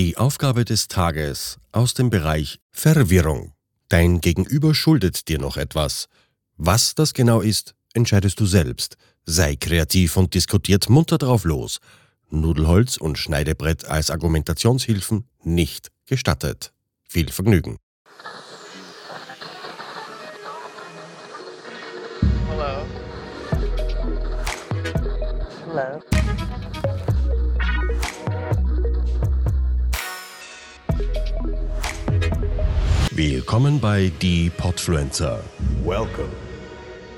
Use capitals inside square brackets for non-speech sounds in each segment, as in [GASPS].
Die Aufgabe des Tages aus dem Bereich Verwirrung. Dein Gegenüber schuldet dir noch etwas. Was das genau ist, entscheidest du selbst. Sei kreativ und diskutiert munter drauf los. Nudelholz und Schneidebrett als Argumentationshilfen nicht gestattet. Viel Vergnügen. Hello. Hello. Willkommen bei Die Podfluencer, Welcome.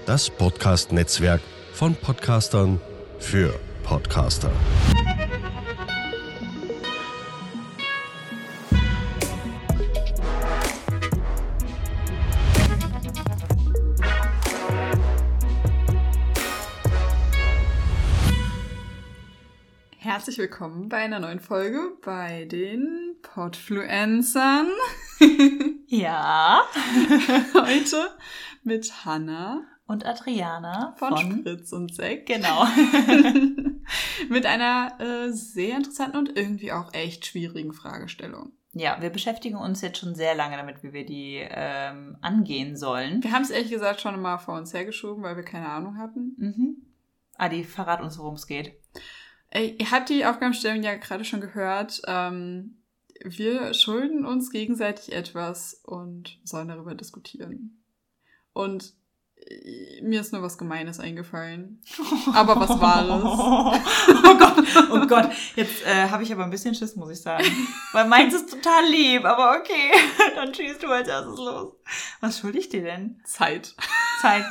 das Podcast-Netzwerk von Podcastern für Podcaster. Herzlich willkommen bei einer neuen Folge bei den Podfluencern. [LAUGHS] Ja. [LAUGHS] Heute mit Hanna Und Adriana von, von, Spritz und Sekt. Genau. [LAUGHS] mit einer äh, sehr interessanten und irgendwie auch echt schwierigen Fragestellung. Ja, wir beschäftigen uns jetzt schon sehr lange damit, wie wir die ähm, angehen sollen. Wir haben es ehrlich gesagt schon mal vor uns hergeschoben, weil wir keine Ahnung hatten. Mhm. Adi, verrat uns, worum es geht. Ihr habt die Aufgabenstellung ja gerade schon gehört. Ähm, wir schulden uns gegenseitig etwas und sollen darüber diskutieren. Und äh, mir ist nur was Gemeines eingefallen. Aber was Wahres. [LAUGHS] oh Gott, oh Gott. Jetzt äh, habe ich aber ein bisschen Schiss, muss ich sagen. Weil meins ist total lieb, aber okay. [LAUGHS] Dann schießt du als erstes los. Was schulde ich dir denn? Zeit. Zeit.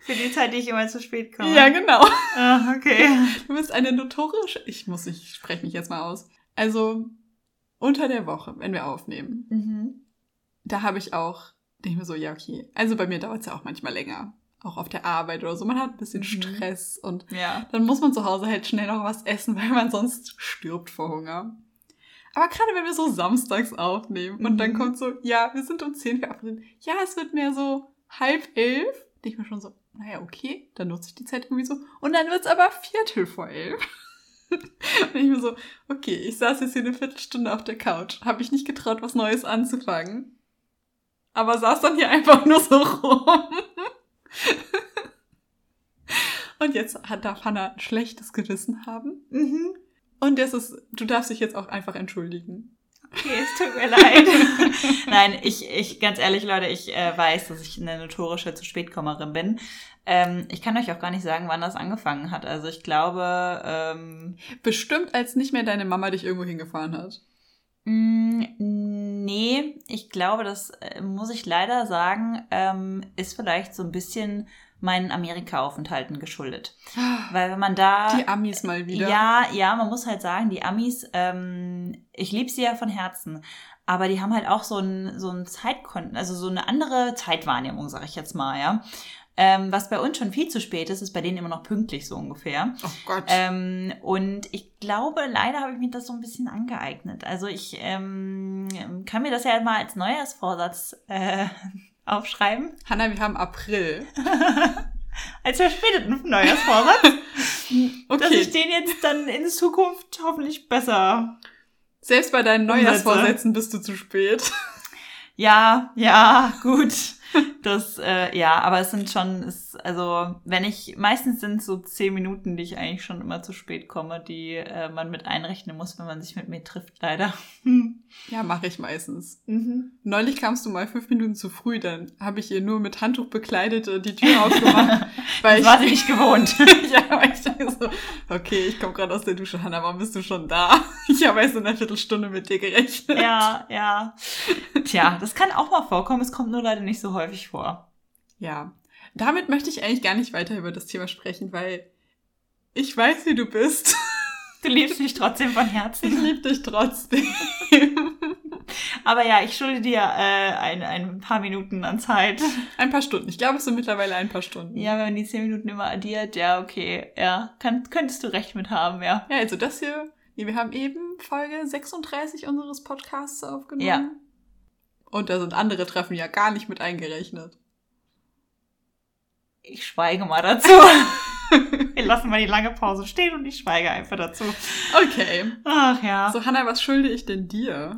Für die Zeit, die ich immer zu spät komme. Ja, genau. Ah, okay. Du bist eine notorische. Ich muss, ich spreche mich jetzt mal aus. Also, unter der Woche, wenn wir aufnehmen, Mhm. da habe ich auch, denke ich mir so, ja, okay. Also bei mir dauert es ja auch manchmal länger. Auch auf der Arbeit oder so. Man hat ein bisschen Mhm. Stress und Ja. dann muss man zu Hause halt schnell noch was essen, [LAUGHS] weil man sonst stirbt vor Hunger. Aber gerade wenn wir so samstags aufnehmen und dann Mhm. kommt so, ja, wir sind um 10 verabredet. Ja, es wird mehr so halb elf. Denke ich mir schon so, naja, okay, dann nutze ich die Zeit irgendwie so. Und dann wird's aber Viertel vor elf. [LAUGHS] und ich mir so, okay, ich saß jetzt hier eine Viertelstunde auf der Couch, habe ich nicht getraut, was Neues anzufangen. Aber saß dann hier einfach nur so rum. [LAUGHS] Und jetzt hat, darf Hannah ein schlechtes Gewissen haben. Mhm. Und das ist, du darfst dich jetzt auch einfach entschuldigen. Okay, es tut mir leid. [LAUGHS] [LAUGHS] Nein, ich, ich, ganz ehrlich, Leute, ich äh, weiß, dass ich eine notorische zu spätkommerin bin. Ähm, ich kann euch auch gar nicht sagen, wann das angefangen hat. Also ich glaube, ähm, Bestimmt, als nicht mehr deine Mama dich irgendwo hingefahren hat. mh, nee, ich glaube, das äh, muss ich leider sagen, ähm, ist vielleicht so ein bisschen meinen Amerika-Aufenthalten geschuldet. [GASPS] Weil wenn man da... Die Amis mal wieder. Ja, ja, man muss halt sagen, die Amis, ähm, ich liebe sie ja von Herzen, aber die haben halt auch so ein, so ein Zeitkonten, also so eine andere Zeitwahrnehmung, sag ich jetzt mal, ja. Ähm, was bei uns schon viel zu spät ist, ist bei denen immer noch pünktlich so ungefähr. Oh Gott. Ähm, und ich glaube, leider habe ich mir das so ein bisschen angeeignet. Also ich ähm, kann mir das ja mal als Neujahrsvorsatz äh, [LAUGHS] aufschreiben. Hanna, wir haben April. [LAUGHS] Als verspäteten Neujahrsvorsatz. [LAUGHS] dass Okay. ich den jetzt dann in Zukunft hoffentlich besser. Selbst bei deinen. Neujahrsvorsätzen bist du zu spät. Ja, ja, gut. Das, äh, ja, aber es sind schon, es, also, wenn ich, meistens sind es so zehn Minuten, die ich eigentlich schon immer zu spät komme, die äh, man mit einrechnen muss, wenn man sich mit mir trifft, leider. [LAUGHS] Ja, mache ich meistens. Mhm. Neulich kamst du mal fünf Minuten zu früh, dann habe ich ihr nur mit Handtuch bekleidet äh, die Tür aufgemacht. [LAUGHS] weil Das war [LAUGHS] sie nicht gewohnt. ja, weil ich dachte so, okay, ich komme gerade aus der Dusche, Hanna, warum bist du schon da? Ich habe erst in einer Viertelstunde mit dir gerechnet. ja, ja. Tja, das kann auch mal vorkommen, es kommt nur leider nicht so häufig vor. Ja. Damit möchte ich eigentlich gar nicht weiter über das Thema sprechen, weil ich weiß, wie du bist. [LAUGHS] Du liebst mich trotzdem von Ich Herzen. liebe dich trotzdem. [LAUGHS] Aber ja, ich schulde dir äh, ein, ein paar Minuten an Zeit. Ein paar Stunden. Ich glaube, es sind mittlerweile ein paar Stunden. Ja, wenn man die zehn Minuten immer addiert, ja, okay, ja, kann, könntest du recht mit haben, ja. Ja, also das hier, wir haben eben Folge 36 unseres Podcasts aufgenommen. Ja. Und da sind andere Treffen ja gar nicht mit eingerechnet. Ich schweige mal dazu. [LAUGHS] Wir lassen mal die lange Pause stehen und ich schweige einfach dazu. Okay. Ach ja. So, Hannah, was schulde ich denn dir?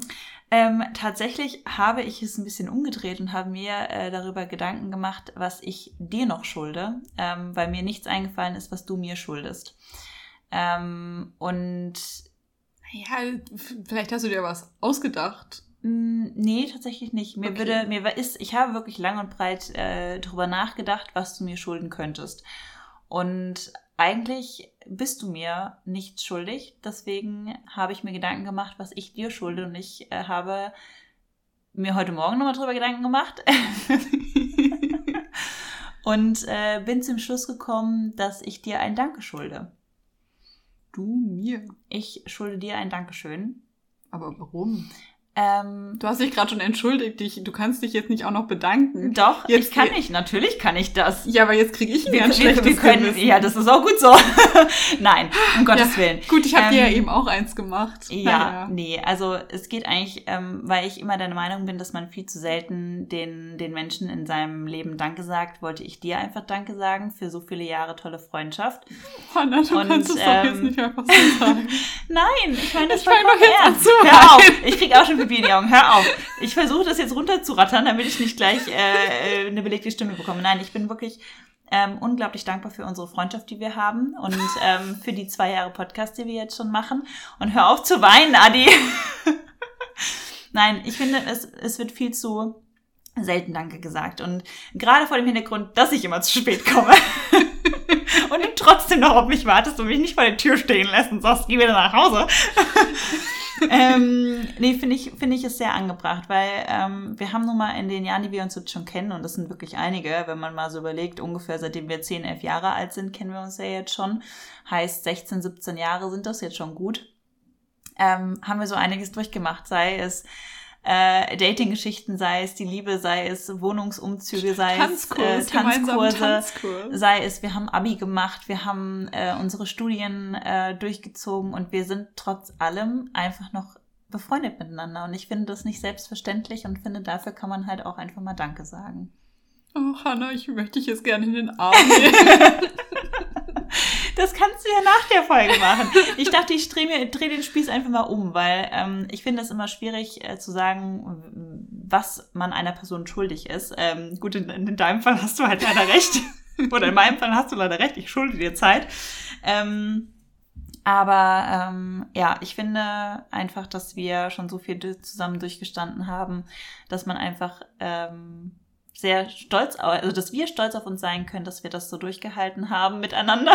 Ähm, tatsächlich habe ich es ein bisschen umgedreht und habe mir äh, darüber Gedanken gemacht, was ich dir noch schulde, ähm, weil mir nichts eingefallen ist, was du mir schuldest. Ähm, und Ja, vielleicht hast du dir was ausgedacht. Mh, mm, nee, tatsächlich nicht. Mir Okay. würde, mir ist, ich habe wirklich lang und breit äh, drüber nachgedacht, was du mir schulden könntest. Und eigentlich bist du mir nichts schuldig. Deswegen habe ich mir Gedanken gemacht, was ich dir schulde. Und ich äh, habe mir heute Morgen nochmal drüber Gedanken gemacht. [LAUGHS] und äh, bin zum Schluss gekommen, dass ich dir ein Danke schulde. Du mir. Ich schulde dir ein Dankeschön. Aber warum? Ähm, Du hast dich gerade schon entschuldigt. Ich, du kannst dich jetzt nicht auch noch bedanken. doch, Jetzt- ich kann nicht. Natürlich kann ich das. Ja, aber jetzt kriege ich ein Wir, ganz wir, wir schlechtes können, Gewissen. ja, das ist auch gut so. [LAUGHS] Nein, um Gottes Ja, Willen. Gut, ich habe dir ja Ähm, eben auch eins gemacht. Ja, Naja. nee, also es geht eigentlich, ähm, weil ich immer der Meinung bin, dass man viel zu selten den, den Menschen in seinem Leben Danke sagt, wollte ich dir einfach Danke sagen für so viele Jahre tolle Freundschaft. Hannah, du Und, kannst es doch ähm, jetzt nicht einfach so sagen. [LAUGHS] Nein, ich meine das Ich vollkommen doch jetzt ernst. Hör auf, ich krieg auch schon Pipi Augen, hör auf. Ich versuche das jetzt runterzurattern, damit ich nicht gleich äh, äh, eine belegte Stimme bekomme. Nein, ich bin wirklich ähm, unglaublich dankbar für unsere Freundschaft, die wir haben und ähm, für die zwei Jahre Podcast, die wir jetzt schon machen. Und hör auf zu weinen, Adi. [LAUGHS] Nein, ich finde, es, es wird viel zu selten Danke gesagt. Und gerade vor dem Hintergrund, dass ich immer zu spät komme. [LAUGHS] und du trotzdem noch auf mich wartest und mich nicht vor der Tür stehen lässt und sagst, geh wieder nach Hause. [LAUGHS] ähm, nee, finde ich, finde ich es sehr angebracht, weil ähm, wir haben nun mal in den Jahren, die wir uns jetzt schon kennen, und das sind wirklich einige, wenn man mal so überlegt, ungefähr seitdem wir 10, 11 Jahre alt sind, kennen wir uns ja jetzt schon. Heißt, 16, 17 Jahre sind das jetzt schon gut. Ähm, haben wir so einiges durchgemacht, sei es äh, Dating-Geschichten, sei es die Liebe, sei es Wohnungsumzüge, sei Tanzkurs, es äh, Tanzkurse, Tanzkurs. sei es, wir haben Abi gemacht, wir haben äh, unsere Studien äh, durchgezogen und wir sind trotz allem einfach noch befreundet miteinander. Und ich finde das nicht selbstverständlich und finde, dafür kann man halt auch einfach mal Danke sagen. Oh, Hannah, ich möchte dich jetzt gerne in den Arm nehmen. [LAUGHS] Das kannst du ja nach der Folge machen. Ich dachte, ich drehe dreh den Spieß einfach mal um, weil ähm, ich finde es immer schwierig äh, zu sagen, was man einer Person schuldig ist. Ähm, gut, in, in deinem Fall hast du halt leider recht. [LAUGHS] Oder in meinem Fall hast du leider recht. Ich schulde dir Zeit. Ähm, aber ähm, ja, ich finde einfach, dass wir schon so viel zusammen durchgestanden haben, dass man einfach ähm, sehr stolz, also dass wir stolz auf uns sein können, dass wir das so durchgehalten haben miteinander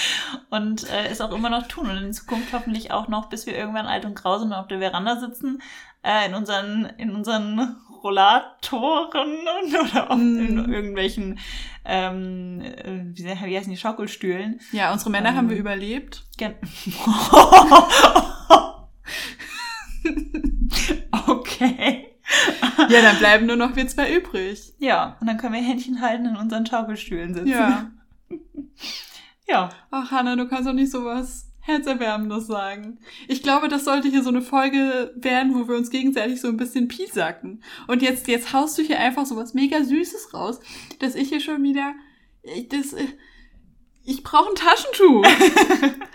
[LAUGHS] und äh, es auch immer noch tun und in Zukunft hoffentlich auch noch, bis wir irgendwann alt und grau sind und auf der Veranda sitzen, äh, in unseren in unseren Rollatoren [LAUGHS] oder auch in Mm. irgendwelchen ähm, äh, wie, wie heißen die Schaukelstühlen. Ja, unsere Männer Ähm. haben wir überlebt. Gen [LAUGHS] okay. [LAUGHS] Ja, dann bleiben nur noch wir zwei übrig. Ja, und dann können wir Händchen halten in unseren Schaukelstühlen sitzen. Ja. [LAUGHS] Ja. Ach, Hannah, du kannst doch nicht sowas Herzerwärmendes sagen. Ich glaube, das sollte hier so eine Folge werden, wo wir uns gegenseitig so ein bisschen piesacken. Und jetzt, jetzt haust du hier einfach sowas mega Süßes raus, dass ich hier schon wieder, ich, das, äh, ich brauche ein Taschentuch. [LAUGHS]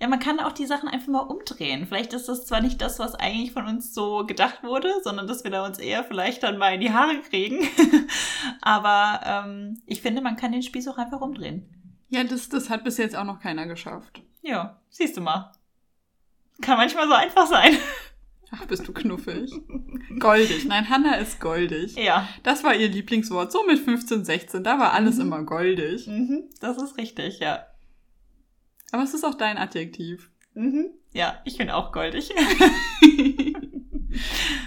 Ja, man kann auch die Sachen einfach mal umdrehen. Vielleicht ist das zwar nicht das, was eigentlich von uns so gedacht wurde, sondern dass wir da uns eher vielleicht dann mal in die Haare kriegen. [LAUGHS] Aber ähm, ich finde, man kann den Spieß auch einfach umdrehen. Ja, das, das hat bis jetzt auch noch keiner geschafft. Ja, siehst du mal. Kann manchmal so einfach sein. [LAUGHS] Ach, bist du knuffig. Goldig. Nein, Hannah ist goldig. Ja, Das war ihr Lieblingswort. So mit 15, 16, da war alles Mhm. immer goldig. mhm, das ist richtig, ja. Aber es ist auch dein Adjektiv. Mhm. Ja, ich bin auch goldig. [LAUGHS]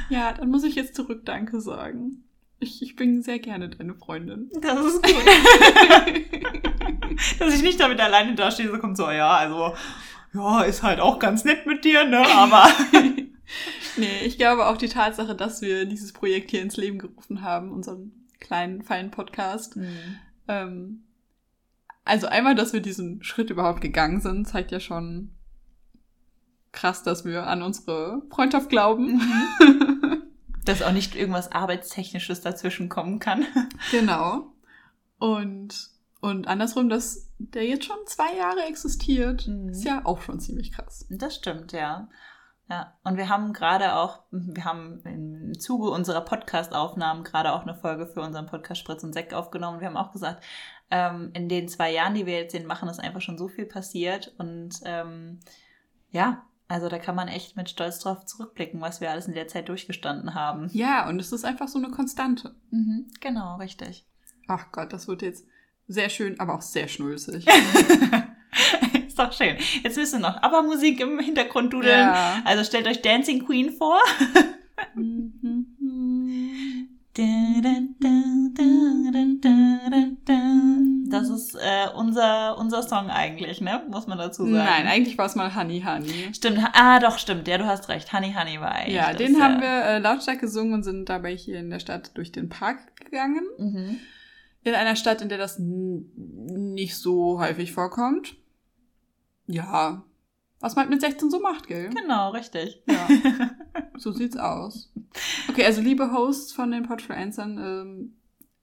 ja, dann muss ich jetzt zurück Danke sagen. Ich, ich bin sehr gerne deine Freundin. Das ist gut. [LAUGHS] Dass ich nicht damit alleine dastehe, so kommt so, ja, also, ja, ist halt auch ganz nett mit dir, ne, aber. [LAUGHS] nee, ich glaube auch die Tatsache, dass wir dieses Projekt hier ins Leben gerufen haben, unseren kleinen, feinen Podcast. Ähm, also einmal, dass wir diesen Schritt überhaupt gegangen sind, zeigt ja schon krass, dass wir an unsere Freundschaft glauben. [LAUGHS] Dass auch nicht irgendwas Arbeitstechnisches dazwischen kommen kann. [LAUGHS] Genau. Und, Und andersrum, dass der jetzt schon zwei Jahre existiert, Mhm. ist ja auch schon ziemlich krass. Das stimmt, ja. Ja, und wir haben gerade auch, wir haben im Zuge unserer Podcast-Aufnahmen gerade auch eine Folge für unseren Podcast Spritz und Sekt aufgenommen. Wir haben auch gesagt, ähm, in den zwei Jahren, die wir jetzt den machen, ist einfach schon so viel passiert. Und ähm, ja, also da kann man echt mit Stolz drauf zurückblicken, was wir alles in der Zeit durchgestanden haben. Ja, und es ist einfach so eine Konstante. Mhm, genau, richtig. Ach Gott, das wird jetzt sehr schön, aber auch sehr schnulzig. [LAUGHS] ist doch schön. Jetzt müssen wir noch aber Musik im Hintergrund dudeln. Ja. Also stellt euch Dancing Queen vor. Das ist äh, unser, unser Song eigentlich, ne? Muss man dazu sagen. Nein, eigentlich war es mal Honey Honey. Stimmt, ah doch, stimmt, ja, du hast recht. Honey Honey war eigentlich. Ja, das, den haben äh, wir äh, lautstark gesungen und sind dabei hier in der Stadt durch den Park gegangen. Mhm. In einer Stadt, in der das nicht so häufig vorkommt. Ja, was man mit 16 so macht, gell? Genau, richtig. Ja, [LAUGHS] so sieht's aus. Okay, also liebe Hosts von den Podfluencern, ähm,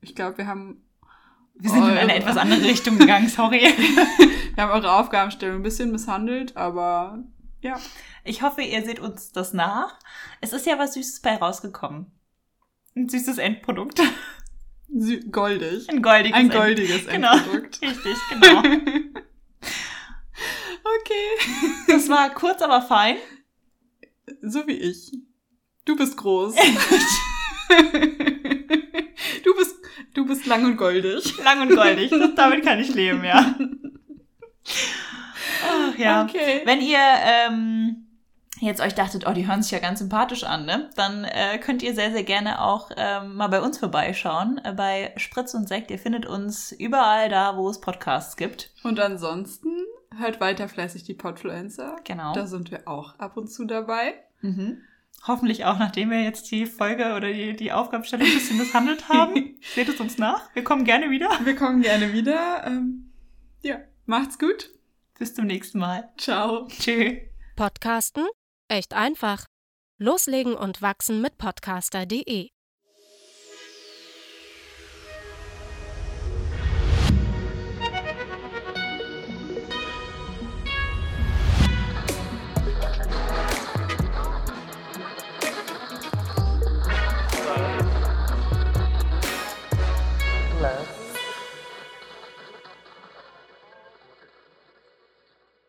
ich glaube, wir haben, Wir sind in eine etwas andere Richtung gegangen, sorry. [LAUGHS] wir haben eure Aufgabenstellung ein bisschen misshandelt, aber ja. Ich hoffe, ihr seht uns das nach. Es ist ja was Süßes bei rausgekommen. Ein süßes Endprodukt. Sü- Goldig. Ein goldiges Ein End- goldiges Genau. Endprodukt. [LAUGHS] Richtig, genau. [LAUGHS] okay. Das war kurz, aber fein. So wie ich. Du bist groß. [LAUGHS] du bist, du bist lang und goldig. Lang und goldig. Das, damit kann ich leben, ja. Ach ja. Okay. Wenn ihr ähm, jetzt euch dachtet, oh, die hören sich ja ganz sympathisch an, ne? Dann äh, könnt ihr sehr, sehr gerne auch ähm, mal bei uns vorbeischauen. Äh, bei Spritz und Sekt. Ihr findet uns überall da, wo es Podcasts gibt. Und ansonsten hört weiter fleißig die Podfluencer. Genau. Da sind wir auch ab und zu dabei. Mhm. Hoffentlich auch, nachdem wir jetzt die Folge oder die, die Aufgabenstellung ein bisschen misshandelt haben. [LAUGHS] Seht es uns nach. Wir kommen gerne wieder. Wir kommen gerne wieder. Ähm, ja, macht's gut. Bis zum nächsten Mal. Ciao. Tschö. Podcasten? Echt einfach. Loslegen und wachsen mit podcaster.de